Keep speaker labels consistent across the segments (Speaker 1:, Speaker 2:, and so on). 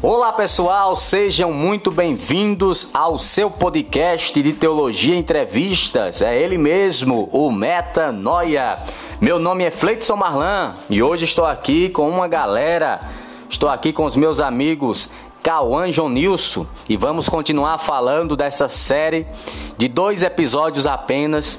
Speaker 1: Olá pessoal, sejam muito bem-vindos ao seu podcast de Teologia Entrevistas. É ele mesmo, o Metanoia. Meu nome é Fleidson Marlan e hoje estou aqui com uma galera. Estou aqui com os meus amigos Cauã Jonilson e vamos continuar falando dessa série de dois episódios apenas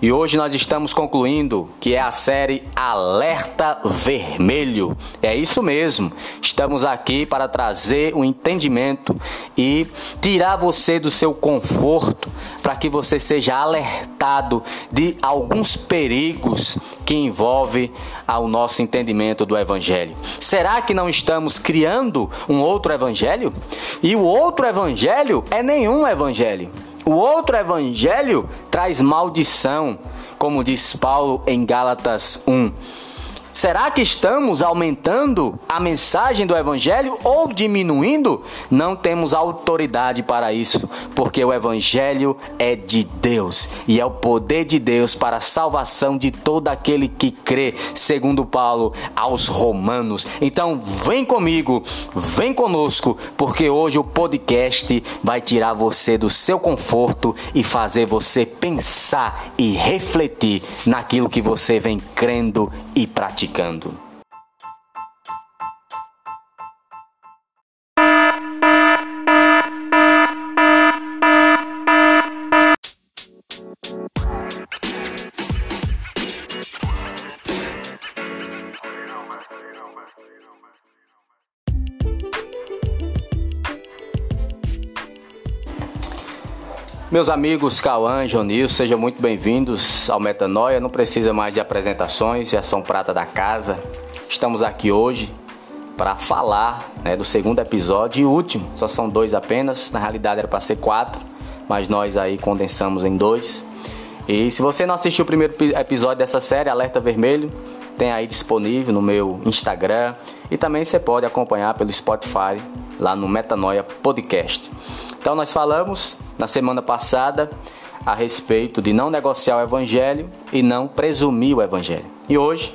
Speaker 1: e hoje nós estamos concluindo que é a série Alerta Vermelho. É isso mesmo. Estamos aqui para trazer o um entendimento e tirar você do seu conforto para que você seja alertado de alguns perigos que envolve ao nosso entendimento do evangelho. Será que não estamos criando um outro evangelho? E o outro evangelho é nenhum evangelho. O outro evangelho traz maldição, como diz Paulo em Gálatas 1. Será que estamos aumentando a mensagem do Evangelho ou diminuindo? Não temos autoridade para isso, porque o Evangelho é de Deus e é o poder de Deus para a salvação de todo aquele que crê, segundo Paulo aos Romanos. Então, vem comigo, vem conosco, porque hoje o podcast vai tirar você do seu conforto e fazer você pensar e refletir naquilo que você vem crendo e praticando praticando. Meus amigos Cauã, Jonil, sejam muito bem-vindos ao Metanoia. Não precisa mais de apresentações, já são prata da casa. Estamos aqui hoje para falar né, do segundo episódio e último. Só são dois apenas, na realidade era para ser quatro, mas nós aí condensamos em dois. E se você não assistiu o primeiro episódio dessa série, Alerta Vermelho, tem aí disponível no meu Instagram e também você pode acompanhar pelo Spotify lá no Metanoia Podcast. Então nós falamos na semana passada a respeito de não negociar o evangelho e não presumir o evangelho. E hoje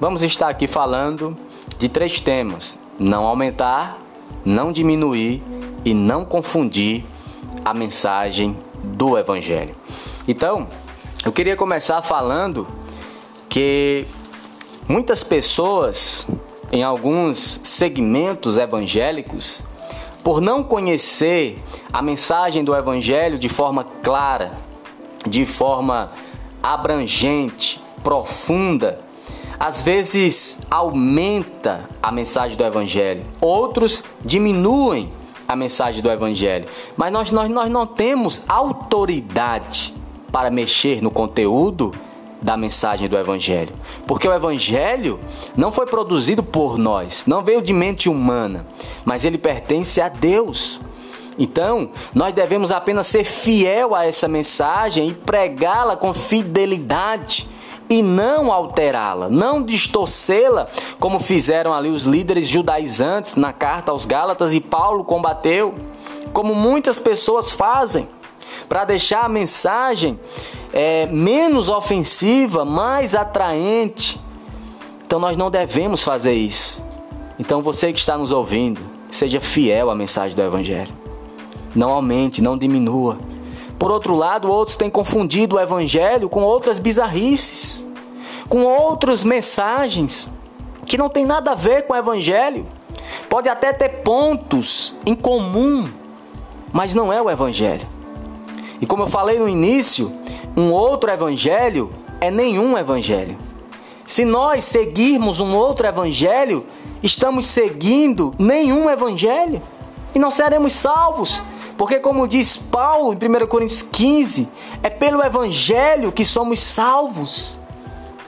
Speaker 1: vamos estar aqui falando de três temas: não aumentar, não diminuir e não confundir a mensagem do evangelho. Então, eu queria começar falando que muitas pessoas em alguns segmentos evangélicos por não conhecer a mensagem do Evangelho de forma clara, de forma abrangente, profunda, às vezes aumenta a mensagem do Evangelho, outros diminuem a mensagem do Evangelho, mas nós, nós, nós não temos autoridade para mexer no conteúdo da mensagem do Evangelho. Porque o Evangelho não foi produzido por nós, não veio de mente humana, mas ele pertence a Deus. Então, nós devemos apenas ser fiel a essa mensagem e pregá-la com fidelidade e não alterá-la, não distorcê-la, como fizeram ali os líderes judaizantes na carta aos Gálatas e Paulo combateu, como muitas pessoas fazem, para deixar a mensagem é, menos ofensiva, mais atraente. Então nós não devemos fazer isso. Então você que está nos ouvindo, seja fiel à mensagem do Evangelho. Não aumente, não diminua. Por outro lado, outros têm confundido o Evangelho com outras bizarrices, com outras mensagens que não tem nada a ver com o Evangelho. Pode até ter pontos em comum, mas não é o Evangelho. E como eu falei no início, um outro evangelho é nenhum evangelho. Se nós seguirmos um outro evangelho, estamos seguindo nenhum evangelho e não seremos salvos. Porque, como diz Paulo em 1 Coríntios 15, é pelo evangelho que somos salvos.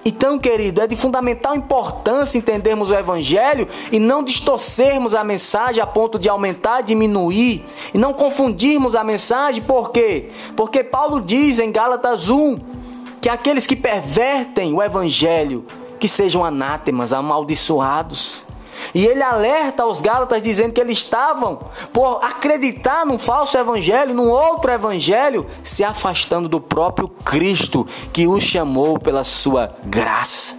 Speaker 1: Então, querido, é de fundamental importância entendermos o Evangelho e não distorcermos a mensagem a ponto de aumentar, diminuir e não confundirmos a mensagem, por quê? Porque Paulo diz em Gálatas 1 que aqueles que pervertem o Evangelho que sejam anátemas, amaldiçoados. E ele alerta aos Gálatas dizendo que eles estavam por acreditar num falso evangelho, num outro evangelho, se afastando do próprio Cristo que os chamou pela sua graça.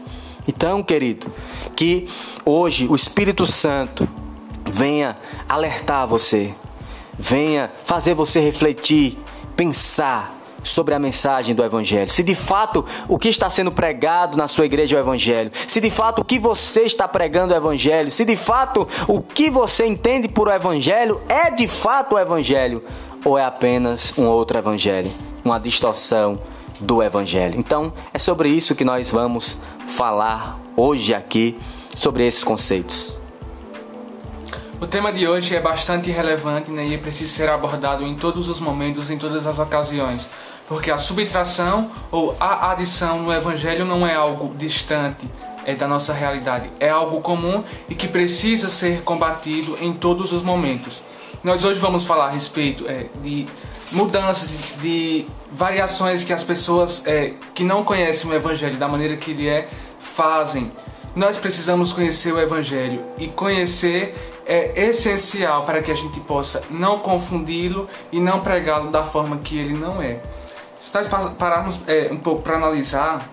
Speaker 1: Então, querido, que hoje o Espírito Santo venha alertar você, venha fazer você refletir, pensar sobre a mensagem do Evangelho. Se de fato o que está sendo pregado na sua igreja é o Evangelho. Se de fato o que você está pregando é o Evangelho. Se de fato o que você entende por Evangelho é de fato o Evangelho. Ou é apenas um outro Evangelho, uma distorção do Evangelho. Então é sobre isso que nós vamos falar hoje aqui, sobre esses conceitos.
Speaker 2: O tema de hoje é bastante relevante né, e precisa ser abordado em todos os momentos, em todas as ocasiões, porque a subtração ou a adição no Evangelho não é algo distante é, da nossa realidade, é algo comum e que precisa ser combatido em todos os momentos. Nós hoje vamos falar a respeito é, de mudanças, de, de, variações que as pessoas é, que não conhecem o Evangelho da maneira que ele é fazem. Nós precisamos conhecer o Evangelho e conhecer é essencial para que a gente possa não confundi-lo e não pregá-lo da forma que ele não é. Nós pararmos é, um pouco para analisar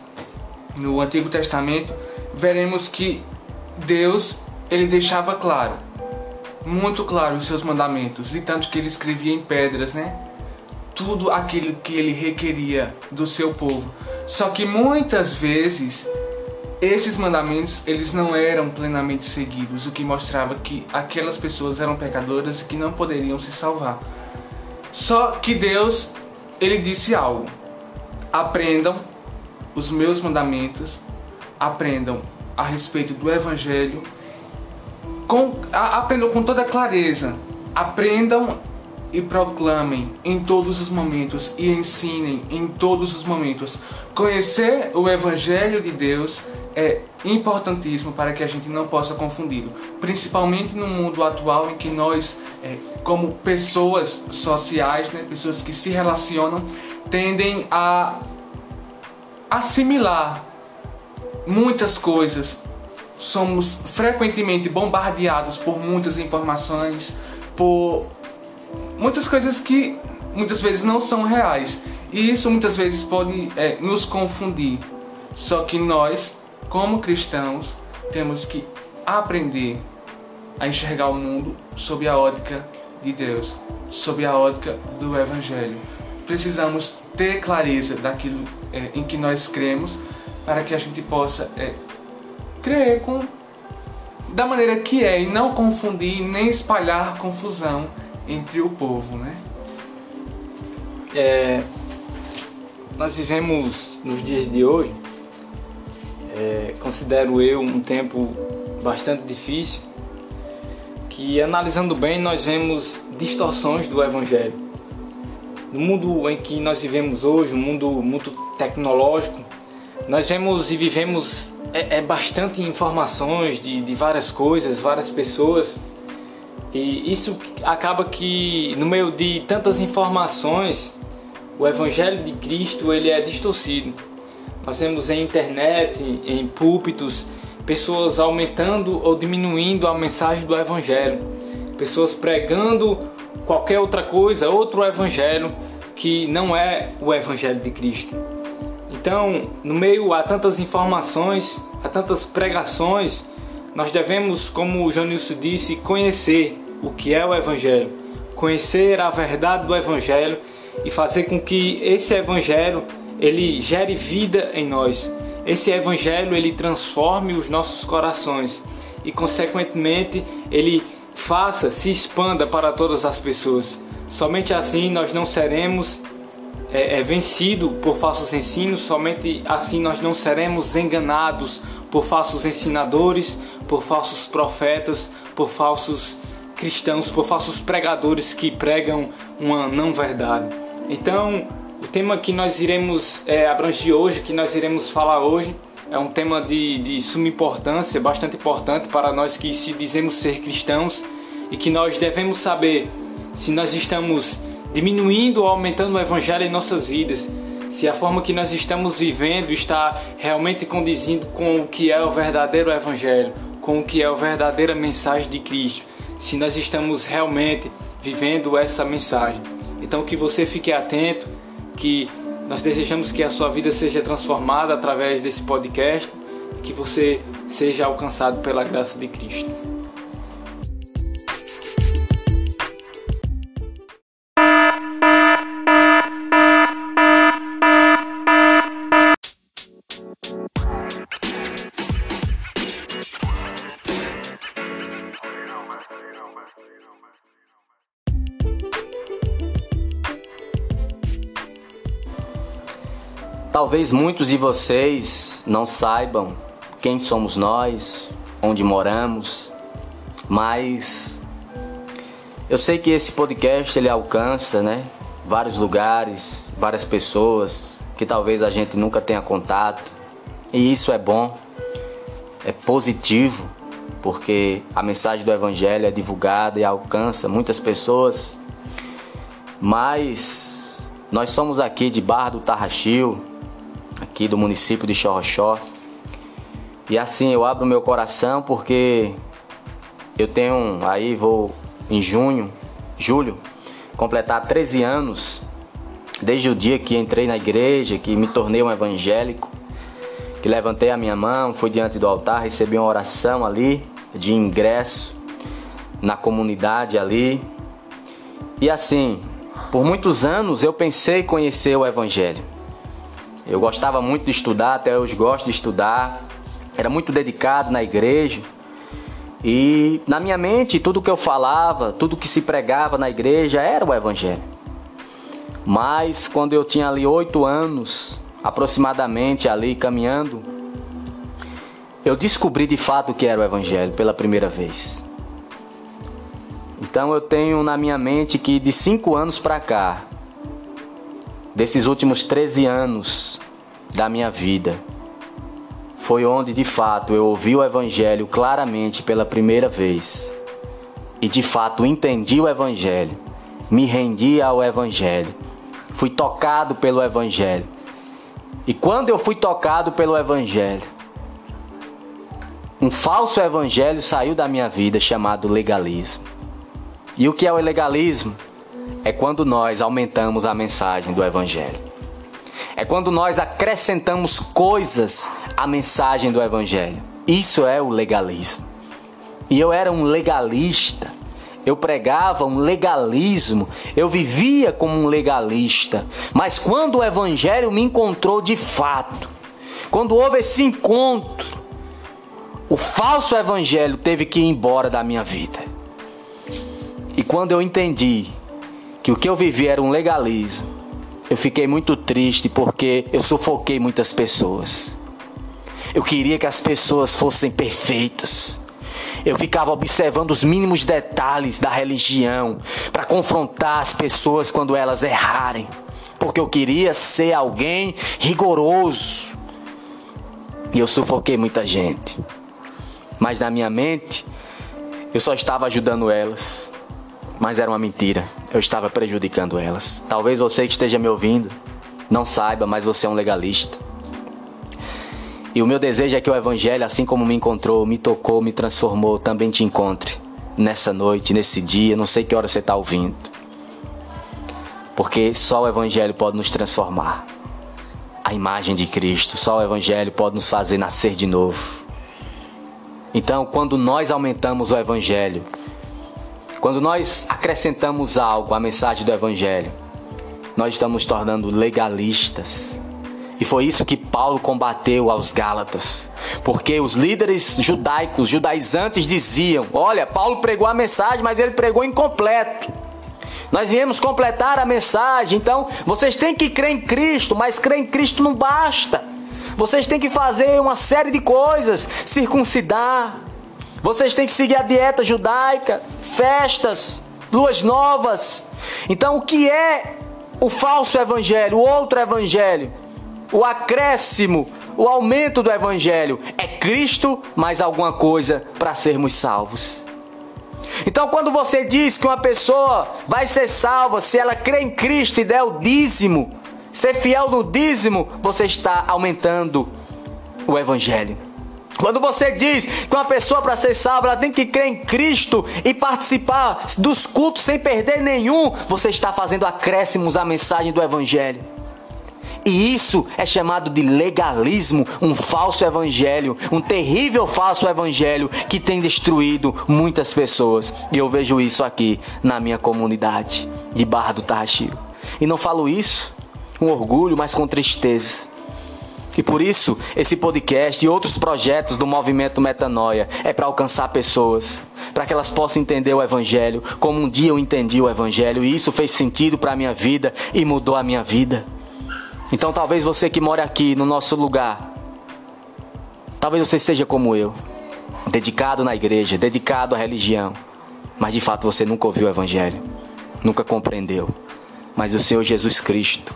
Speaker 2: no Antigo Testamento, veremos que Deus ele deixava claro, muito claro os seus mandamentos, e tanto que ele escrevia em pedras, né? Tudo aquilo que ele requeria do seu povo. Só que muitas vezes estes mandamentos, eles não eram plenamente seguidos, o que mostrava que aquelas pessoas eram pecadoras e que não poderiam se salvar. Só que Deus, ele disse algo: aprendam os meus mandamentos, aprendam a respeito do evangelho, com, a, aprendam com toda clareza, aprendam e proclamem em todos os momentos e ensinem em todos os momentos. Conhecer o Evangelho de Deus é importantíssimo para que a gente não possa confundi-lo, principalmente no mundo atual em que nós, é, como pessoas sociais, né, pessoas que se relacionam, tendem a assimilar muitas coisas. Somos frequentemente bombardeados por muitas informações, por muitas coisas que muitas vezes não são reais. E isso muitas vezes pode é, nos confundir. Só que nós como cristãos, temos que aprender a enxergar o mundo sob a ótica de Deus, sob a ótica do Evangelho. Precisamos ter clareza daquilo é, em que nós cremos para que a gente possa é, crer com da maneira que é e não confundir nem espalhar confusão entre o povo, né?
Speaker 3: É, nós vivemos nos dias de hoje é, considero eu um tempo bastante difícil, que analisando bem nós vemos distorções do Evangelho. No mundo em que nós vivemos hoje, um mundo muito tecnológico, nós vemos e vivemos é, é bastante informações de, de várias coisas, várias pessoas. E isso acaba que no meio de tantas informações, o evangelho de Cristo ele é distorcido. Nós vemos em internet, em púlpitos, pessoas aumentando ou diminuindo a mensagem do Evangelho, pessoas pregando qualquer outra coisa, outro Evangelho que não é o Evangelho de Cristo. Então, no meio a tantas informações, a tantas pregações, nós devemos, como o Janilson disse, conhecer o que é o Evangelho, conhecer a verdade do Evangelho e fazer com que esse Evangelho ele gere vida em nós. Esse evangelho ele transforme os nossos corações e consequentemente ele faça, se expanda para todas as pessoas. Somente assim nós não seremos é, é, vencido por falsos ensinos, somente assim nós não seremos enganados por falsos ensinadores, por falsos profetas, por falsos cristãos, por falsos pregadores que pregam uma não verdade. Então, o tema que nós iremos é, abranger hoje, que nós iremos falar hoje, é um tema de, de suma importância, bastante importante para nós que se dizemos ser cristãos e que nós devemos saber se nós estamos diminuindo ou aumentando o evangelho em nossas vidas, se a forma que nós estamos vivendo está realmente condizindo com o que é o verdadeiro evangelho, com o que é a verdadeira mensagem de Cristo, se nós estamos realmente vivendo essa mensagem. Então que você fique atento que nós desejamos que a sua vida seja transformada através desse podcast, que você seja alcançado pela graça de Cristo.
Speaker 1: Talvez muitos de vocês não saibam quem somos nós, onde moramos, mas eu sei que esse podcast ele alcança, né, vários lugares, várias pessoas que talvez a gente nunca tenha contato. E isso é bom, é positivo, porque a mensagem do evangelho é divulgada e alcança muitas pessoas. Mas nós somos aqui de Barra do Tarraxil, aqui do município de Xorroxó. E assim eu abro meu coração porque eu tenho aí vou em junho, julho, completar 13 anos desde o dia que entrei na igreja, que me tornei um evangélico, que levantei a minha mão, fui diante do altar, recebi uma oração ali de ingresso na comunidade ali. E assim, por muitos anos eu pensei conhecer o evangelho. Eu gostava muito de estudar, até hoje gosto de estudar. Era muito dedicado na igreja. E na minha mente, tudo que eu falava, tudo que se pregava na igreja era o Evangelho. Mas quando eu tinha ali oito anos, aproximadamente ali caminhando, eu descobri de fato o que era o Evangelho pela primeira vez. Então eu tenho na minha mente que de cinco anos para cá, desses últimos 13 anos da minha vida, foi onde de fato eu ouvi o Evangelho claramente pela primeira vez. E de fato entendi o Evangelho, me rendi ao Evangelho, fui tocado pelo Evangelho. E quando eu fui tocado pelo Evangelho, um falso Evangelho saiu da minha vida chamado legalismo. E o que é o legalismo? É quando nós aumentamos a mensagem do Evangelho. É quando nós acrescentamos coisas à mensagem do Evangelho. Isso é o legalismo. E eu era um legalista. Eu pregava um legalismo, eu vivia como um legalista. Mas quando o Evangelho me encontrou de fato, quando houve esse encontro, o falso Evangelho teve que ir embora da minha vida. E quando eu entendi que o que eu vivi era um legalismo, eu fiquei muito triste porque eu sufoquei muitas pessoas. Eu queria que as pessoas fossem perfeitas. Eu ficava observando os mínimos detalhes da religião para confrontar as pessoas quando elas errarem, porque eu queria ser alguém rigoroso. E eu sufoquei muita gente. Mas na minha mente, eu só estava ajudando elas mas era uma mentira. Eu estava prejudicando elas. Talvez você que esteja me ouvindo não saiba, mas você é um legalista. E o meu desejo é que o Evangelho, assim como me encontrou, me tocou, me transformou, também te encontre nessa noite, nesse dia, não sei que hora você está ouvindo. Porque só o Evangelho pode nos transformar. A imagem de Cristo, só o Evangelho pode nos fazer nascer de novo. Então, quando nós aumentamos o Evangelho, quando nós acrescentamos algo à mensagem do Evangelho, nós estamos tornando legalistas. E foi isso que Paulo combateu aos Gálatas. Porque os líderes judaicos, judaizantes diziam: Olha, Paulo pregou a mensagem, mas ele pregou incompleto. Nós viemos completar a mensagem, então vocês têm que crer em Cristo, mas crer em Cristo não basta. Vocês têm que fazer uma série de coisas, circuncidar, vocês têm que seguir a dieta judaica, festas, luas novas. Então, o que é o falso evangelho, o outro evangelho? O acréscimo, o aumento do evangelho é Cristo mais alguma coisa para sermos salvos. Então, quando você diz que uma pessoa vai ser salva se ela crê em Cristo e der o dízimo, ser fiel no dízimo, você está aumentando o evangelho. Quando você diz que uma pessoa para ser salva ela tem que crer em Cristo e participar dos cultos sem perder nenhum, você está fazendo acréscimos à mensagem do Evangelho. E isso é chamado de legalismo, um falso evangelho, um terrível falso evangelho que tem destruído muitas pessoas. E eu vejo isso aqui na minha comunidade de Barra do Tarraxio. E não falo isso com orgulho, mas com tristeza. E por isso, esse podcast e outros projetos do movimento Metanoia é para alcançar pessoas, para que elas possam entender o Evangelho como um dia eu entendi o Evangelho e isso fez sentido para a minha vida e mudou a minha vida. Então talvez você que mora aqui no nosso lugar, talvez você seja como eu, dedicado na igreja, dedicado à religião, mas de fato você nunca ouviu o evangelho, nunca compreendeu. Mas o Senhor Jesus Cristo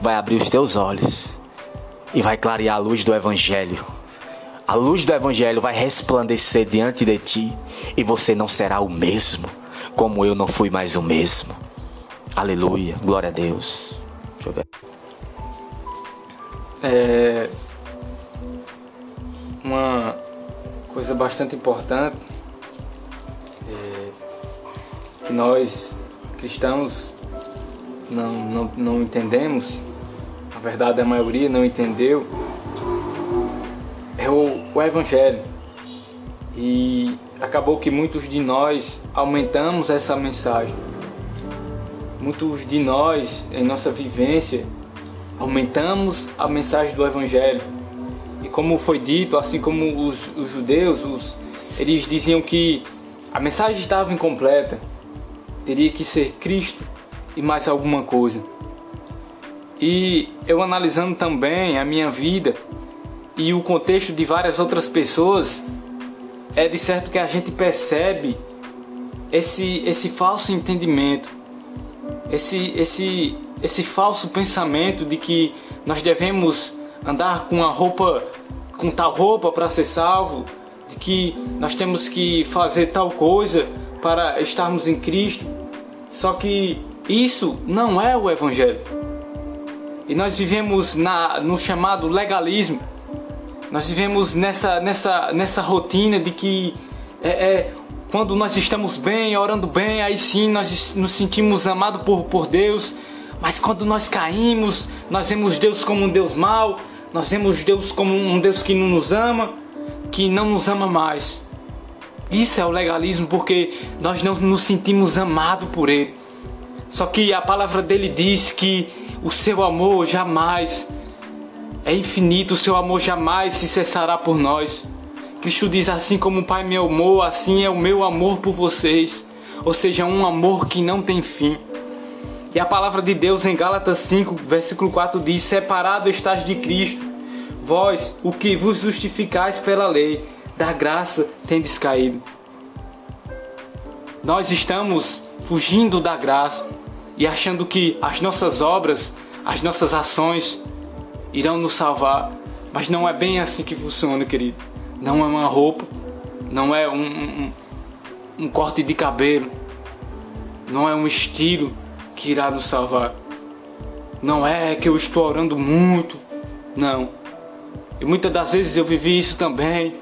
Speaker 1: vai abrir os teus olhos e vai clarear a luz do evangelho. A luz do evangelho vai resplandecer diante de ti e você não será o mesmo, como eu não fui mais o mesmo. Aleluia, glória a Deus. Deixa eu ver.
Speaker 3: É uma coisa bastante importante é que nós cristãos não, não, não entendemos, na verdade a maioria não entendeu, é o, o Evangelho. E acabou que muitos de nós aumentamos essa mensagem. Muitos de nós, em nossa vivência, aumentamos a mensagem do Evangelho. E como foi dito, assim como os, os judeus, os, eles diziam que a mensagem estava incompleta, teria que ser Cristo e mais alguma coisa. E eu analisando também a minha vida e o contexto de várias outras pessoas, é de certo que a gente percebe esse, esse falso entendimento, esse, esse, esse falso pensamento de que nós devemos andar com a roupa, com tal roupa para ser salvo, de que nós temos que fazer tal coisa para estarmos em Cristo. Só que isso não é o Evangelho. E nós vivemos na, no chamado legalismo. Nós vivemos nessa, nessa, nessa rotina de que é, é, quando nós estamos bem, orando bem, aí sim nós nos sentimos amados por, por Deus. Mas quando nós caímos, nós vemos Deus como um Deus mau, nós vemos Deus como um Deus que não nos ama, que não nos ama mais. Isso é o legalismo porque nós não nos sentimos amados por Ele. Só que a palavra dele diz que o seu amor jamais é infinito, o seu amor jamais se cessará por nós. Cristo diz assim como o Pai me amou, assim é o meu amor por vocês. Ou seja, um amor que não tem fim. E a palavra de Deus em Gálatas 5, versículo 4 diz: Separado estás de Cristo, vós, o que vos justificais pela lei, da graça tendes caído. Nós estamos fugindo da graça e achando que as nossas obras, as nossas ações irão nos salvar. Mas não é bem assim que funciona, querido. Não é uma roupa, não é um, um, um corte de cabelo, não é um estilo que irá nos salvar. Não é que eu estou orando muito, não. E muitas das vezes eu vivi isso também.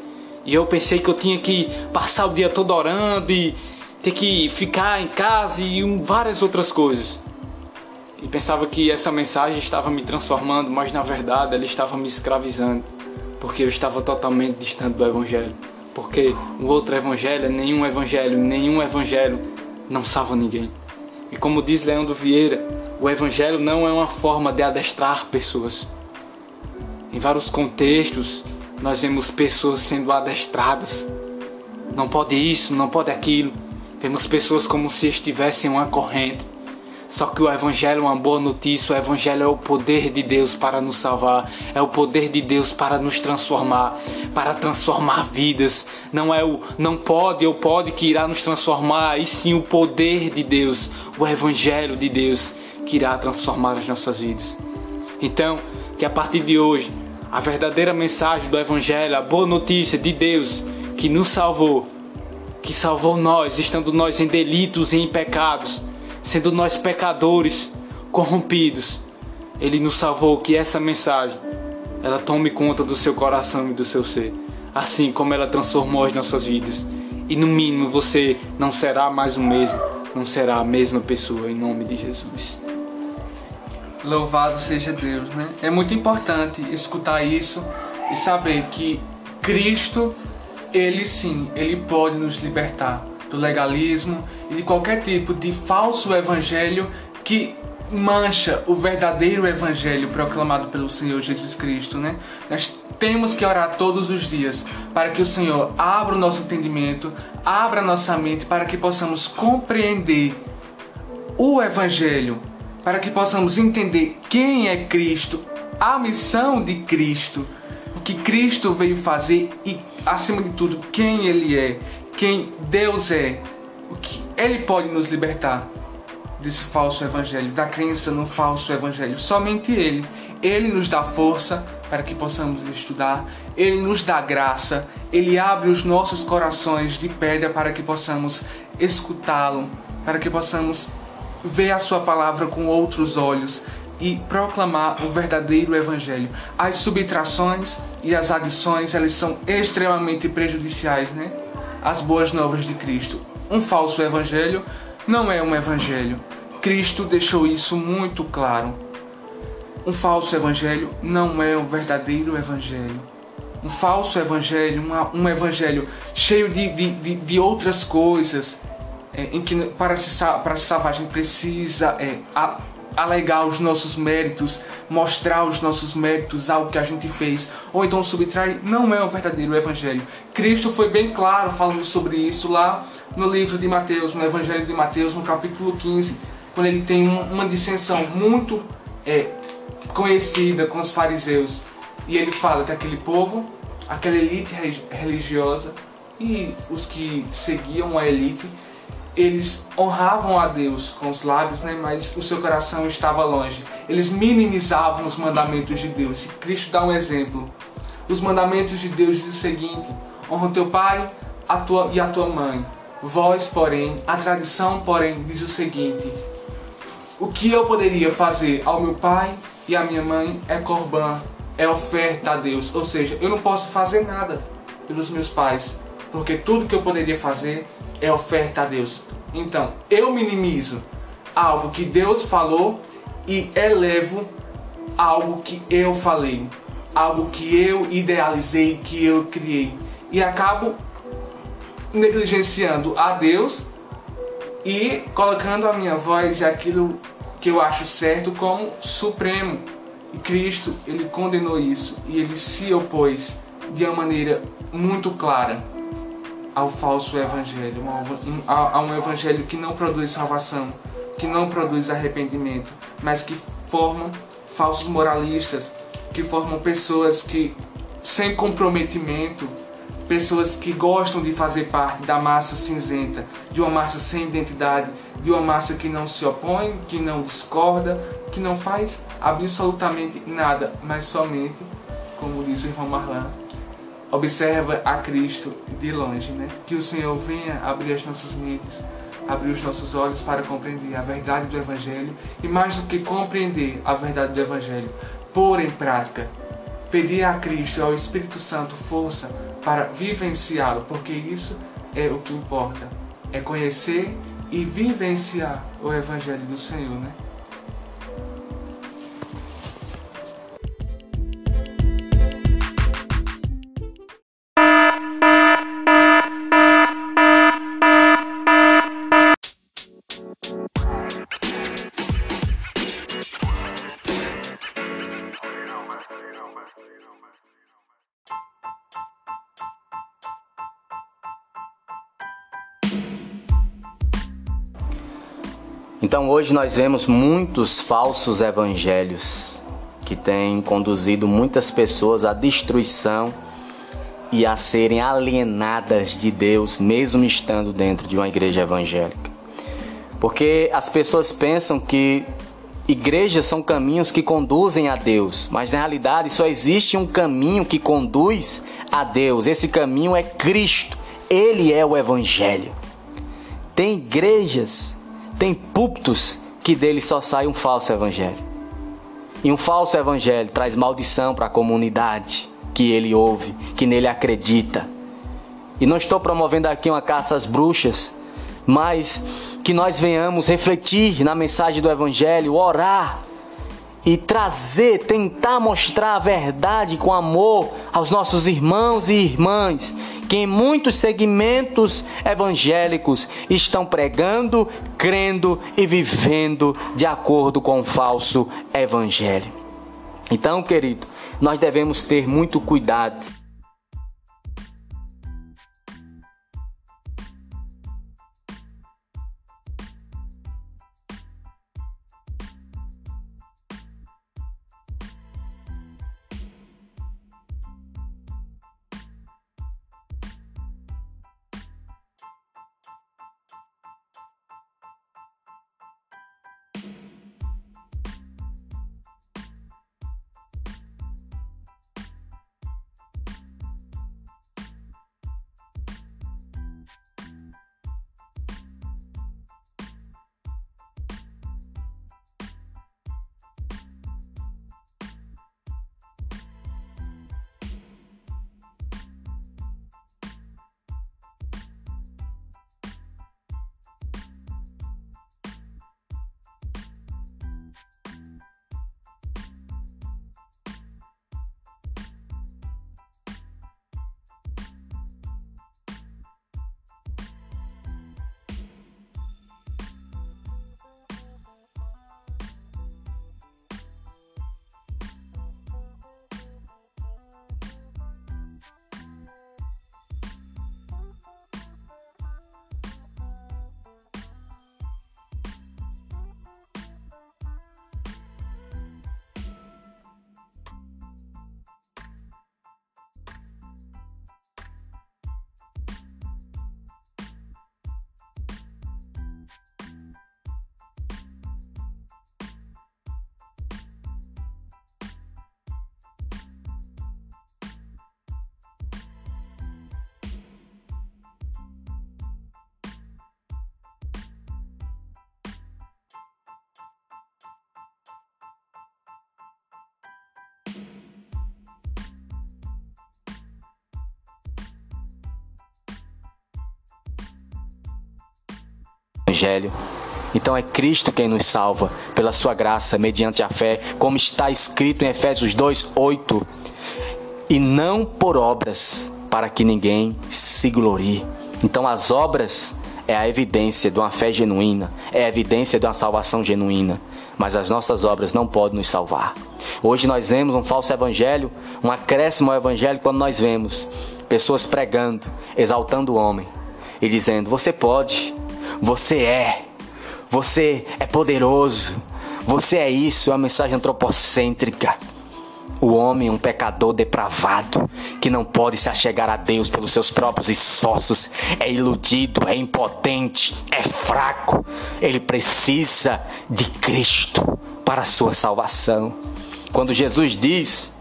Speaker 3: E eu pensei que eu tinha que passar o dia todo orando e ter que ficar em casa e várias outras coisas. E pensava que essa mensagem estava me transformando, mas na verdade ela estava me escravizando, porque eu estava totalmente distante do Evangelho. Porque o outro Evangelho é nenhum Evangelho, nenhum Evangelho não salva ninguém. E como diz Leandro Vieira, o Evangelho não é uma forma de adestrar pessoas. Em vários contextos, nós vemos pessoas sendo adestradas. Não pode isso, não pode aquilo. Vemos pessoas como se estivessem em uma corrente. Só que o Evangelho é uma boa notícia. O Evangelho é o poder de Deus para nos salvar. É o poder de Deus para nos transformar, para transformar vidas. Não é o não pode ou pode que irá nos transformar, e sim o poder de Deus, o Evangelho de Deus que irá transformar as nossas vidas. Então, que a partir de hoje, a verdadeira mensagem do Evangelho, a boa notícia de Deus que nos salvou, que salvou nós, estando nós em delitos e em pecados, sendo nós pecadores, corrompidos. Ele nos salvou que essa mensagem ela tome conta do seu coração e do seu ser, assim como ela transformou as nossas vidas. E no mínimo você não será mais o mesmo, não será a mesma pessoa em nome de Jesus.
Speaker 2: Louvado seja Deus, né? É muito importante escutar isso e saber que Cristo ele sim, ele pode nos libertar do legalismo e de qualquer tipo de falso evangelho que mancha o verdadeiro evangelho proclamado pelo Senhor Jesus Cristo, né? Nós temos que orar todos os dias para que o Senhor abra o nosso entendimento, abra a nossa mente para que possamos compreender o evangelho para que possamos entender quem é Cristo, a missão de Cristo, o que Cristo veio fazer e, acima de tudo, quem Ele é, quem Deus é, o que Ele pode nos libertar desse falso evangelho, da crença no falso evangelho. Somente Ele. Ele nos dá força para que possamos estudar, Ele nos dá graça, Ele abre os nossos corações de pedra para que possamos escutá-lo, para que possamos ver a Sua palavra com outros olhos e proclamar o verdadeiro evangelho. As subtrações e as adições, elas são extremamente prejudiciais, né? As boas novas de Cristo. Um falso evangelho não é um evangelho. Cristo deixou isso muito claro. Um falso evangelho não é um verdadeiro evangelho. Um falso evangelho, uma, um evangelho cheio de, de, de, de outras coisas, é, em que para se, para se salvar a gente precisa é, a, alegar os nossos méritos, mostrar os nossos méritos, algo que a gente fez, ou então subtrai, não é um verdadeiro evangelho. Cristo foi bem claro falando sobre isso lá no livro de Mateus, no Evangelho de Mateus, no capítulo 15, quando ele tem uma dissensão muito é, conhecida com os fariseus. E ele fala que aquele povo, aquela elite religiosa e os que seguiam a elite, eles honravam a Deus com os lábios, né, mas o seu coração estava longe. Eles minimizavam os mandamentos de Deus. E Cristo dá um exemplo. Os mandamentos de Deus diz o seguinte: honra teu pai a tua, e a tua mãe. Vós, porém, a tradição, porém, diz o seguinte: O que eu poderia fazer ao meu pai e à minha mãe é corban, é oferta a Deus. Ou seja, eu não posso fazer nada pelos meus pais, porque tudo que eu poderia fazer é oferta a Deus. Então, eu minimizo algo que Deus falou e elevo algo que eu falei, algo que eu idealizei, que eu criei. E acabo negligenciando a Deus e colocando a minha voz e aquilo que eu acho certo como supremo. E Cristo, ele condenou isso e ele se opôs de uma maneira muito clara ao falso evangelho, a um evangelho que não produz salvação, que não produz arrependimento, mas que forma falsos moralistas, que formam pessoas que sem comprometimento pessoas que gostam de fazer parte da massa cinzenta, de uma massa sem identidade, de uma massa que não se opõe, que não discorda, que não faz absolutamente nada, mas somente, como diz o irmão Marlan, observa a Cristo de longe, né? Que o Senhor venha abrir as nossas mentes, abrir os nossos olhos para compreender a verdade do Evangelho e mais do que compreender a verdade do Evangelho, pôr em prática, pedir a Cristo ao Espírito Santo força para vivenciá-lo, porque isso é o que importa, é conhecer e vivenciar o Evangelho do Senhor, né?
Speaker 1: Então hoje nós vemos muitos falsos evangelhos que têm conduzido muitas pessoas à destruição e a serem alienadas de Deus, mesmo estando dentro de uma igreja evangélica. Porque as pessoas pensam que igrejas são caminhos que conduzem a Deus, mas na realidade só existe um caminho que conduz a Deus. Esse caminho é Cristo. Ele é o evangelho. Tem igrejas tem púlpitos que dele só sai um falso evangelho. E um falso evangelho traz maldição para a comunidade que ele ouve, que nele acredita. E não estou promovendo aqui uma caça às bruxas, mas que nós venhamos refletir na mensagem do evangelho, orar e trazer, tentar mostrar a verdade com amor aos nossos irmãos e irmãs que em muitos segmentos evangélicos estão pregando, crendo e vivendo de acordo com o falso evangelho. Então, querido, nós devemos ter muito cuidado Evangelho. Então é Cristo quem nos salva, pela sua graça, mediante a fé, como está escrito em Efésios 2, 8. E não por obras, para que ninguém se glorie. Então as obras é a evidência de uma fé genuína, é a evidência de uma salvação genuína. Mas as nossas obras não podem nos salvar. Hoje nós vemos um falso evangelho, um acréscimo ao evangelho quando nós vemos pessoas pregando, exaltando o homem e dizendo: Você pode, você é, você é poderoso, você é isso. É uma mensagem antropocêntrica. O homem, um pecador depravado, que não pode se achegar a Deus pelos seus próprios esforços, é iludido, é impotente, é fraco. Ele precisa de Cristo para a sua salvação. Quando Jesus diz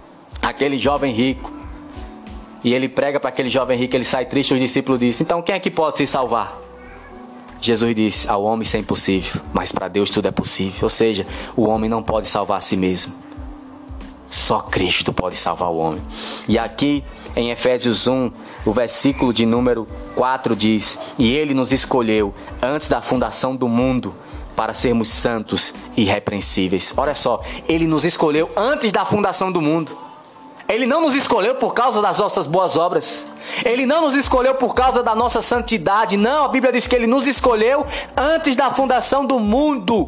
Speaker 1: aquele jovem rico, e ele prega para aquele jovem rico, ele sai triste, os discípulos dizem: Então quem é que pode se salvar? Jesus disse: Ao homem isso é impossível, mas para Deus tudo é possível. Ou seja, o homem não pode salvar a si mesmo. Só Cristo pode salvar o homem. E aqui em Efésios 1, o versículo de número 4 diz: E ele nos escolheu antes da fundação do mundo para sermos santos e irrepreensíveis. Olha só, ele nos escolheu antes da fundação do mundo. Ele não nos escolheu por causa das nossas boas obras. Ele não nos escolheu por causa da nossa santidade. Não, a Bíblia diz que ele nos escolheu antes da fundação do mundo.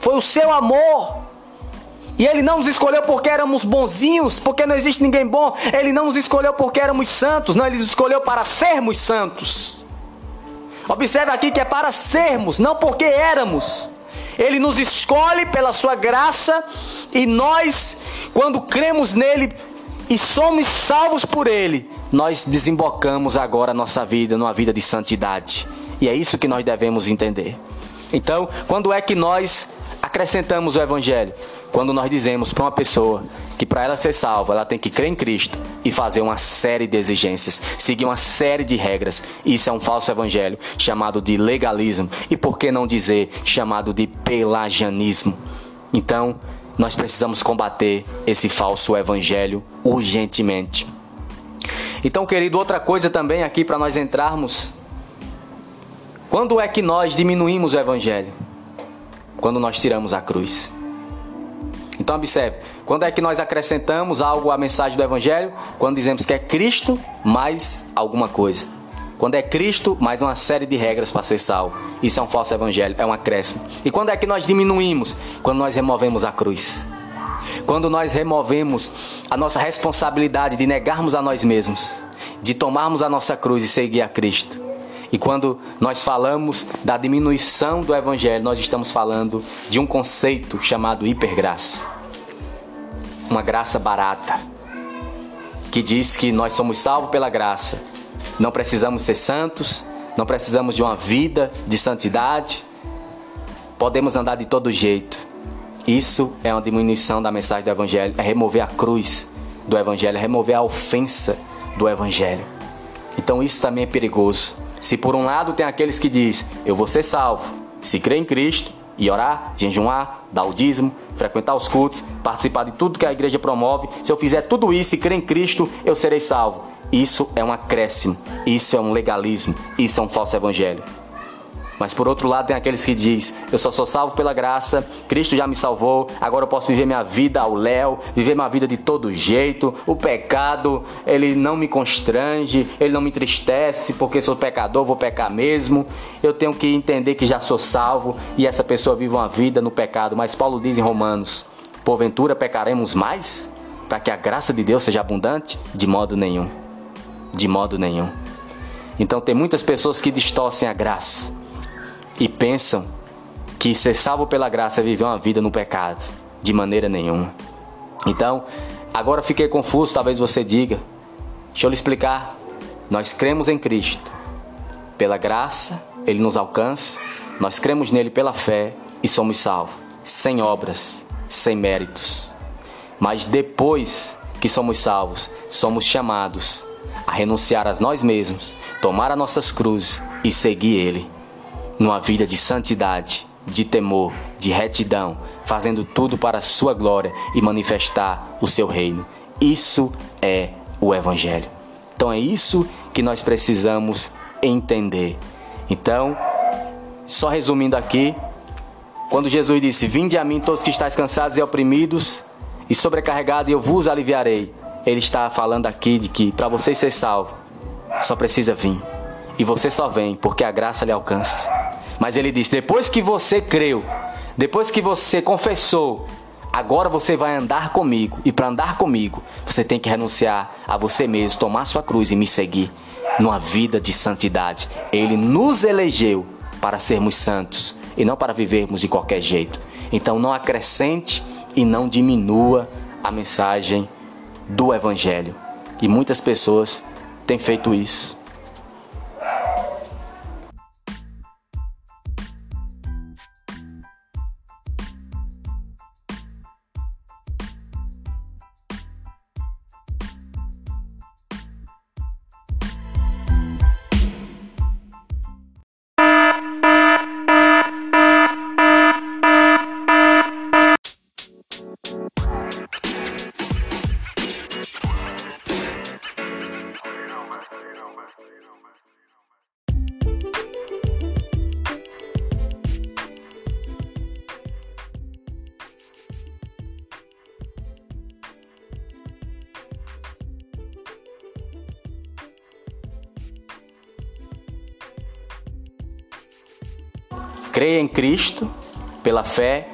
Speaker 1: Foi o seu amor. E ele não nos escolheu porque éramos bonzinhos, porque não existe ninguém bom. Ele não nos escolheu porque éramos santos. Não, ele nos escolheu para sermos santos. Observe aqui que é para sermos, não porque éramos. Ele nos escolhe pela sua graça e nós, quando cremos nele e somos salvos por ele, nós desembocamos agora a nossa vida numa vida de santidade. E é isso que nós devemos entender. Então, quando é que nós acrescentamos o evangelho? Quando nós dizemos para uma pessoa que para ela ser salva, ela tem que crer em Cristo e fazer uma série de exigências, seguir uma série de regras. Isso é um falso evangelho chamado de legalismo e por que não dizer chamado de pelagianismo. Então, nós precisamos combater esse falso evangelho urgentemente. Então, querido, outra coisa também aqui para nós entrarmos. Quando é que nós diminuímos o evangelho? Quando nós tiramos a cruz. Então observe, quando é que nós acrescentamos algo à mensagem do Evangelho? Quando dizemos que é Cristo mais alguma coisa. Quando é Cristo mais uma série de regras para ser salvo. Isso é um falso Evangelho, é um acréscimo. E quando é que nós diminuímos? Quando nós removemos a cruz. Quando nós removemos a nossa responsabilidade de negarmos a nós mesmos, de tomarmos a nossa cruz e seguir a Cristo. E quando nós falamos da diminuição do Evangelho, nós estamos falando de um conceito chamado hipergraça. Uma graça barata, que diz que nós somos salvos pela graça. Não precisamos ser santos, não precisamos de uma vida de santidade, podemos andar de todo jeito. Isso é uma diminuição da mensagem do Evangelho, é remover a cruz do Evangelho, é remover a ofensa do Evangelho. Então isso também é perigoso. Se por um lado tem aqueles que diz, eu vou ser salvo, se crer em Cristo e orar, jejuar, dar o dízimo, frequentar os cultos, participar de tudo que a igreja promove, se eu fizer tudo isso e crer em Cristo, eu serei salvo. Isso é um acréscimo, isso é um legalismo, isso é um falso evangelho. Mas por outro lado, tem aqueles que diz: Eu só sou salvo pela graça, Cristo já me salvou, agora eu posso viver minha vida ao léu, viver minha vida de todo jeito. O pecado, ele não me constrange, ele não me entristece, porque sou pecador, vou pecar mesmo. Eu tenho que entender que já sou salvo e essa pessoa vive uma vida no pecado. Mas Paulo diz em Romanos: Porventura pecaremos mais? Para que a graça de Deus seja abundante? De modo nenhum. De modo nenhum. Então tem muitas pessoas que distorcem a graça e pensam que ser salvo pela graça é viver uma vida no pecado. De maneira nenhuma. Então, agora fiquei confuso, talvez você diga. Deixa eu lhe explicar. Nós cremos em Cristo. Pela graça, Ele nos alcança. Nós cremos nele pela fé e somos salvos. Sem obras, sem méritos. Mas depois que somos salvos, somos chamados a renunciar a nós mesmos, tomar as nossas cruzes e seguir Ele numa vida de santidade, de temor, de retidão, fazendo tudo para a sua glória e manifestar o seu reino. Isso é o Evangelho. Então é isso que nós precisamos entender. Então, só resumindo aqui, quando Jesus disse: Vinde a mim todos que estáis cansados e oprimidos e sobrecarregados, e eu vos aliviarei. Ele está falando aqui de que para você ser salvo, só precisa vir. E você só vem porque a graça lhe alcança. Mas ele disse: depois que você creu, depois que você confessou, agora você vai andar comigo. E para andar comigo, você tem que renunciar a você mesmo, tomar sua cruz e me seguir numa vida de santidade. Ele nos elegeu para sermos santos e não para vivermos de qualquer jeito. Então não acrescente e não diminua a mensagem do evangelho. E muitas pessoas têm feito isso. Creia em Cristo pela fé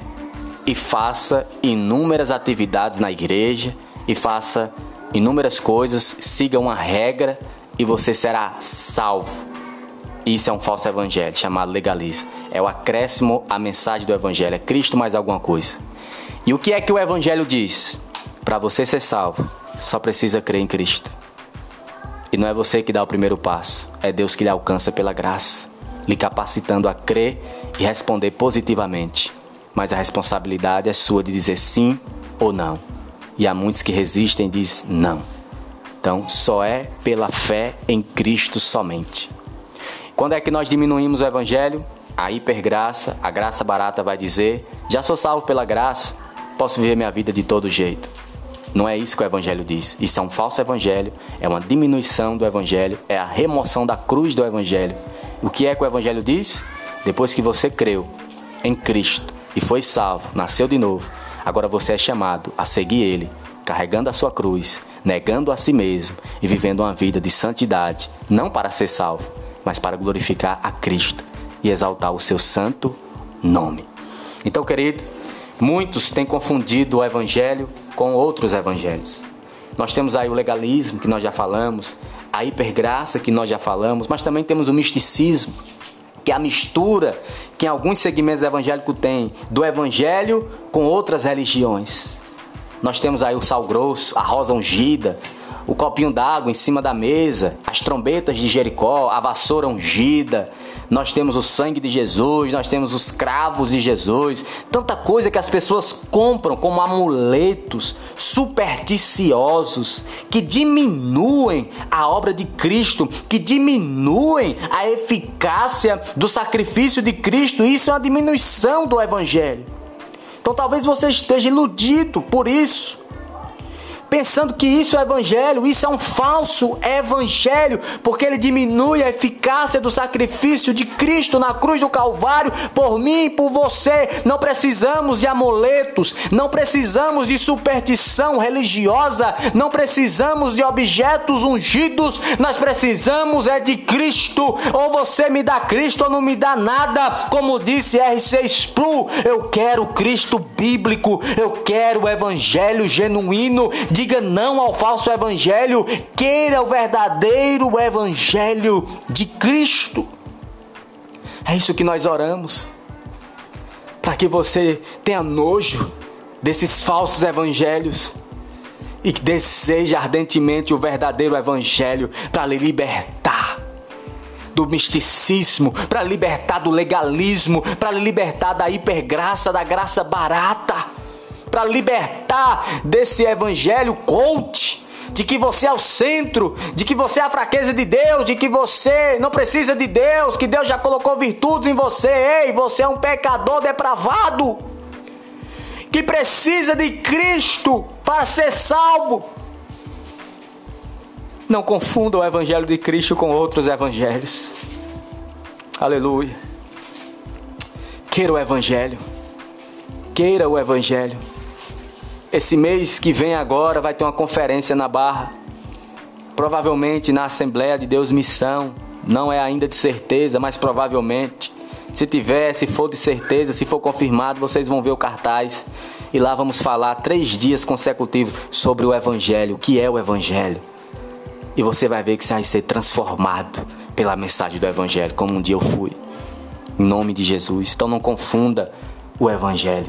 Speaker 1: e faça inúmeras atividades na igreja e faça inúmeras coisas, siga uma regra e você será salvo. Isso é um falso evangelho chamado legalismo. É o acréscimo à mensagem do evangelho, é Cristo mais alguma coisa. E o que é que o evangelho diz? Para você ser salvo, só precisa crer em Cristo. E não é você que dá o primeiro passo, é Deus que lhe alcança pela graça, lhe capacitando a crer e responder positivamente. Mas a responsabilidade é sua de dizer sim ou não. E há muitos que resistem e dizem não. Então, só é pela fé em Cristo somente. Quando é que nós diminuímos o evangelho? A hipergraça, a graça barata vai dizer: já sou salvo pela graça, posso viver minha vida de todo jeito. Não é isso que o evangelho diz. Isso é um falso evangelho, é uma diminuição do evangelho, é a remoção da cruz do evangelho. O que é que o evangelho diz? Depois que você creu em Cristo e foi salvo, nasceu de novo, agora você é chamado a seguir Ele, carregando a sua cruz, negando a si mesmo e vivendo uma vida de santidade, não para ser salvo, mas para glorificar a Cristo e exaltar o seu santo nome. Então, querido, muitos têm confundido o Evangelho com outros evangelhos. Nós temos aí o legalismo, que nós já falamos, a hipergraça, que nós já falamos, mas também temos o misticismo que é a mistura que em alguns segmentos evangélicos tem do evangelho com outras religiões. Nós temos aí o sal grosso, a rosa ungida, o copinho d'água em cima da mesa, as trombetas de Jericó, a vassoura ungida, nós temos o sangue de Jesus, nós temos os cravos de Jesus, tanta coisa que as pessoas compram como amuletos supersticiosos que diminuem a obra de Cristo, que diminuem a eficácia do sacrifício de Cristo. Isso é uma diminuição do evangelho. Então talvez você esteja iludido por isso pensando que isso é evangelho. Isso é um falso evangelho, porque ele diminui a eficácia do sacrifício de Cristo na cruz do Calvário por mim e por você. Não precisamos de amuletos, não precisamos de superstição religiosa, não precisamos de objetos ungidos, nós precisamos é de Cristo. Ou você me dá Cristo ou não me dá nada. Como disse R6 Spru, eu quero Cristo bíblico, eu quero o evangelho genuíno Diga não ao falso evangelho, queira o verdadeiro evangelho de Cristo. É isso que nós oramos. Para que você tenha nojo desses falsos evangelhos e que deseje ardentemente o verdadeiro evangelho para lhe libertar do misticismo, para libertar do legalismo, para libertar da hipergraça, da graça barata para libertar desse evangelho coach de que você é o centro, de que você é a fraqueza de Deus, de que você não precisa de Deus, que Deus já colocou virtudes em você. Ei, você é um pecador depravado que precisa de Cristo para ser salvo. Não confunda o evangelho de Cristo com outros evangelhos. Aleluia. Queira o Evangelho. Queira o Evangelho. Esse mês que vem agora vai ter uma conferência na Barra. Provavelmente na Assembleia de Deus Missão. Não é ainda de certeza, mas provavelmente. Se tiver, se for de certeza, se for confirmado, vocês vão ver o cartaz. E lá vamos falar três dias consecutivos sobre o Evangelho. O que é o Evangelho? E você vai ver que você vai ser transformado pela mensagem do Evangelho, como um dia eu fui. Em nome de Jesus. Então não confunda o Evangelho.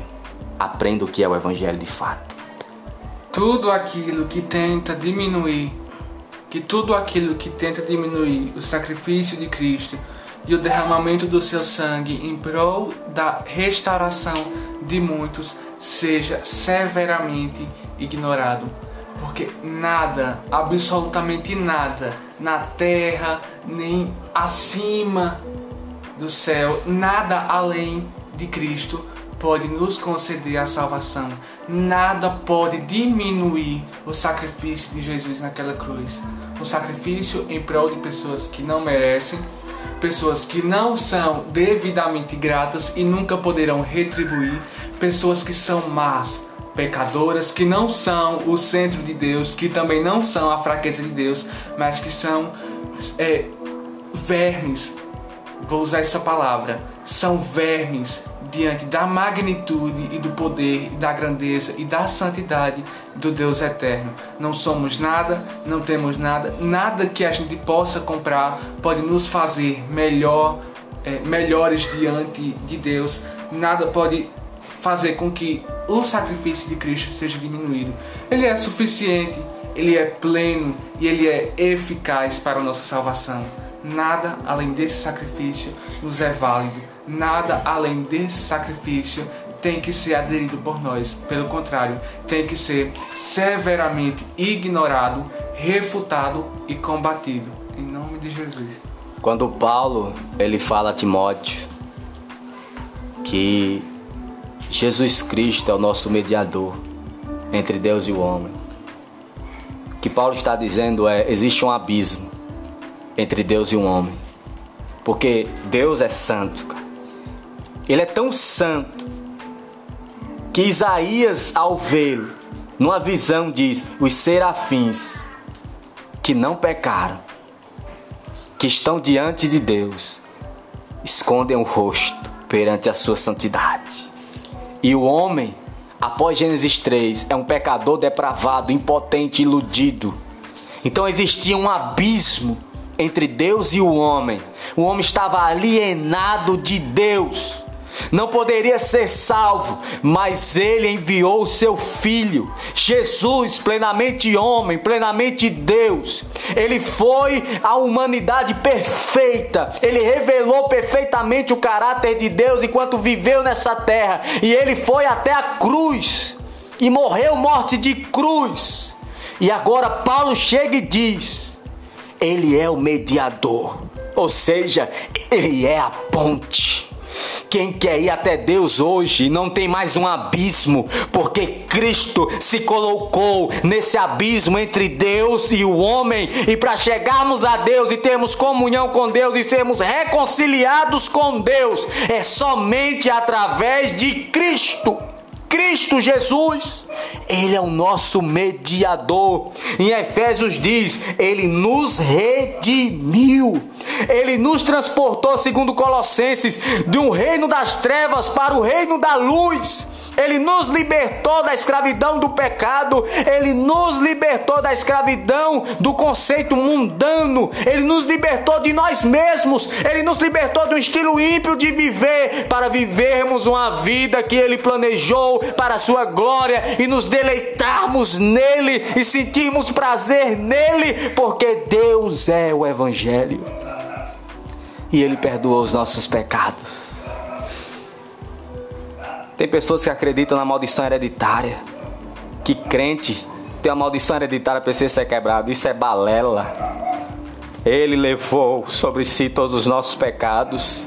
Speaker 1: Aprenda o que é o Evangelho de fato.
Speaker 2: Tudo aquilo que tenta diminuir, que tudo aquilo que tenta diminuir o sacrifício de Cristo e o derramamento do seu sangue em prol da restauração de muitos seja severamente ignorado. Porque nada, absolutamente nada, na terra, nem acima do céu, nada além de Cristo pode nos conceder a salvação. Nada pode diminuir o sacrifício de Jesus naquela cruz. O sacrifício em prol de pessoas que não merecem, pessoas que não são devidamente gratas e nunca poderão retribuir, pessoas que são más, pecadoras, que não são o centro de Deus, que também não são a fraqueza de Deus, mas que são é, vermes. Vou usar essa palavra. São vermes diante da magnitude e do poder, da grandeza e da santidade do Deus eterno. Não somos nada, não temos nada, nada que a gente possa comprar pode nos fazer melhor, é, melhores diante de Deus. Nada pode fazer com que o sacrifício de Cristo seja diminuído. Ele é suficiente, ele é pleno e ele é eficaz para a nossa salvação. Nada além desse sacrifício nos é válido. Nada além desse sacrifício tem que ser aderido por nós. Pelo contrário, tem que ser severamente ignorado, refutado e combatido. Em nome de Jesus.
Speaker 1: Quando Paulo ele fala a Timóteo que Jesus Cristo é o nosso mediador entre Deus e o homem. O que Paulo está dizendo é: existe um abismo entre Deus e o homem. Porque Deus é santo, cara. Ele é tão santo que Isaías, ao vê-lo, numa visão, diz: os serafins que não pecaram, que estão diante de Deus, escondem o rosto perante a sua santidade. E o homem, após Gênesis 3, é um pecador depravado, impotente, iludido. Então existia um abismo entre Deus e o homem. O homem estava alienado de Deus não poderia ser salvo, mas ele enviou o seu filho, Jesus, plenamente homem, plenamente Deus. Ele foi a humanidade perfeita, ele revelou perfeitamente o caráter de Deus enquanto viveu nessa terra, e ele foi até a cruz e morreu morte de cruz. E agora Paulo chega e diz: Ele é o mediador, ou seja, ele é a ponte quem quer ir até Deus hoje não tem mais um abismo, porque Cristo se colocou nesse abismo entre Deus e o homem, e para chegarmos a Deus e termos comunhão com Deus e sermos reconciliados com Deus, é somente através de Cristo. Cristo Jesus, Ele é o nosso mediador. Em Efésios diz: Ele nos redimiu, Ele nos transportou, segundo Colossenses, de um reino das trevas para o reino da luz. Ele nos libertou da escravidão do pecado, Ele nos libertou da escravidão do conceito mundano, Ele nos libertou de nós mesmos, Ele nos libertou de um estilo ímpio de viver, para vivermos uma vida que Ele planejou para a Sua glória e nos deleitarmos nele e sentirmos prazer nele, porque Deus é o Evangelho. E Ele perdoou os nossos pecados. Tem pessoas que acreditam na maldição hereditária. Que crente tem uma maldição hereditária para ser quebrado. Isso é balela. Ele levou sobre si todos os nossos pecados.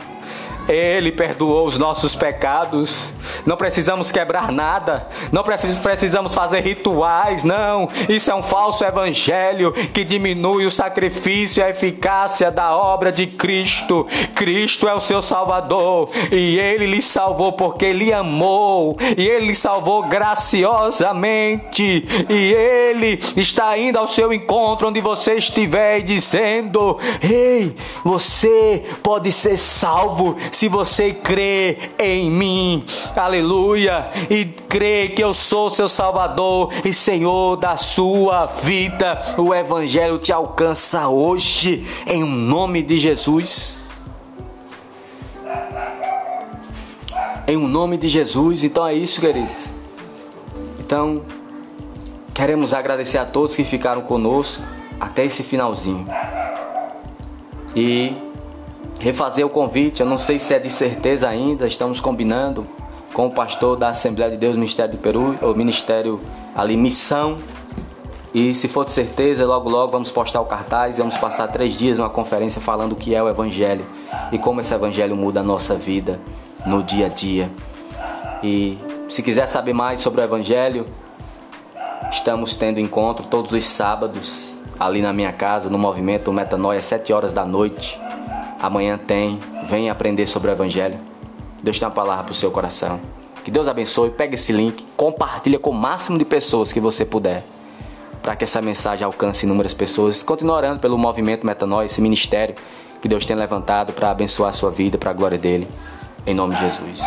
Speaker 1: Ele perdoou os nossos pecados. não precisamos quebrar nada, não precisamos fazer rituais, não. Isso é um falso evangelho que diminui o sacrifício e a eficácia da obra de Cristo. Cristo é o seu Salvador e ele lhe salvou porque lhe amou e ele lhe salvou graciosamente e ele está indo ao seu encontro onde você estiver e dizendo: Ei, você pode ser salvo se você crê em mim. Aleluia! E crê que eu sou seu Salvador e Senhor da sua vida. O Evangelho te alcança hoje em nome de Jesus. Em um nome de Jesus. Então é isso, querido. Então, queremos agradecer a todos que ficaram conosco até esse finalzinho. E refazer o convite, eu não sei se é de certeza ainda, estamos combinando com o pastor da Assembleia de Deus Ministério do Peru, o Ministério ali Missão. E se for de certeza, logo logo vamos postar o cartaz e vamos passar três dias numa conferência falando o que é o Evangelho e como esse Evangelho muda a nossa vida no dia a dia. E se quiser saber mais sobre o Evangelho, estamos tendo encontro todos os sábados ali na minha casa, no movimento Metanoia, 7 horas da noite. Amanhã tem, vem aprender sobre o Evangelho. Deus tem uma palavra para o seu coração. Que Deus abençoe, pega esse link, compartilha com o máximo de pessoas que você puder. Para que essa mensagem alcance inúmeras pessoas. Continue orando pelo movimento Metanoia, esse ministério que Deus tem levantado para abençoar a sua vida, para a glória dele. Em nome de Jesus.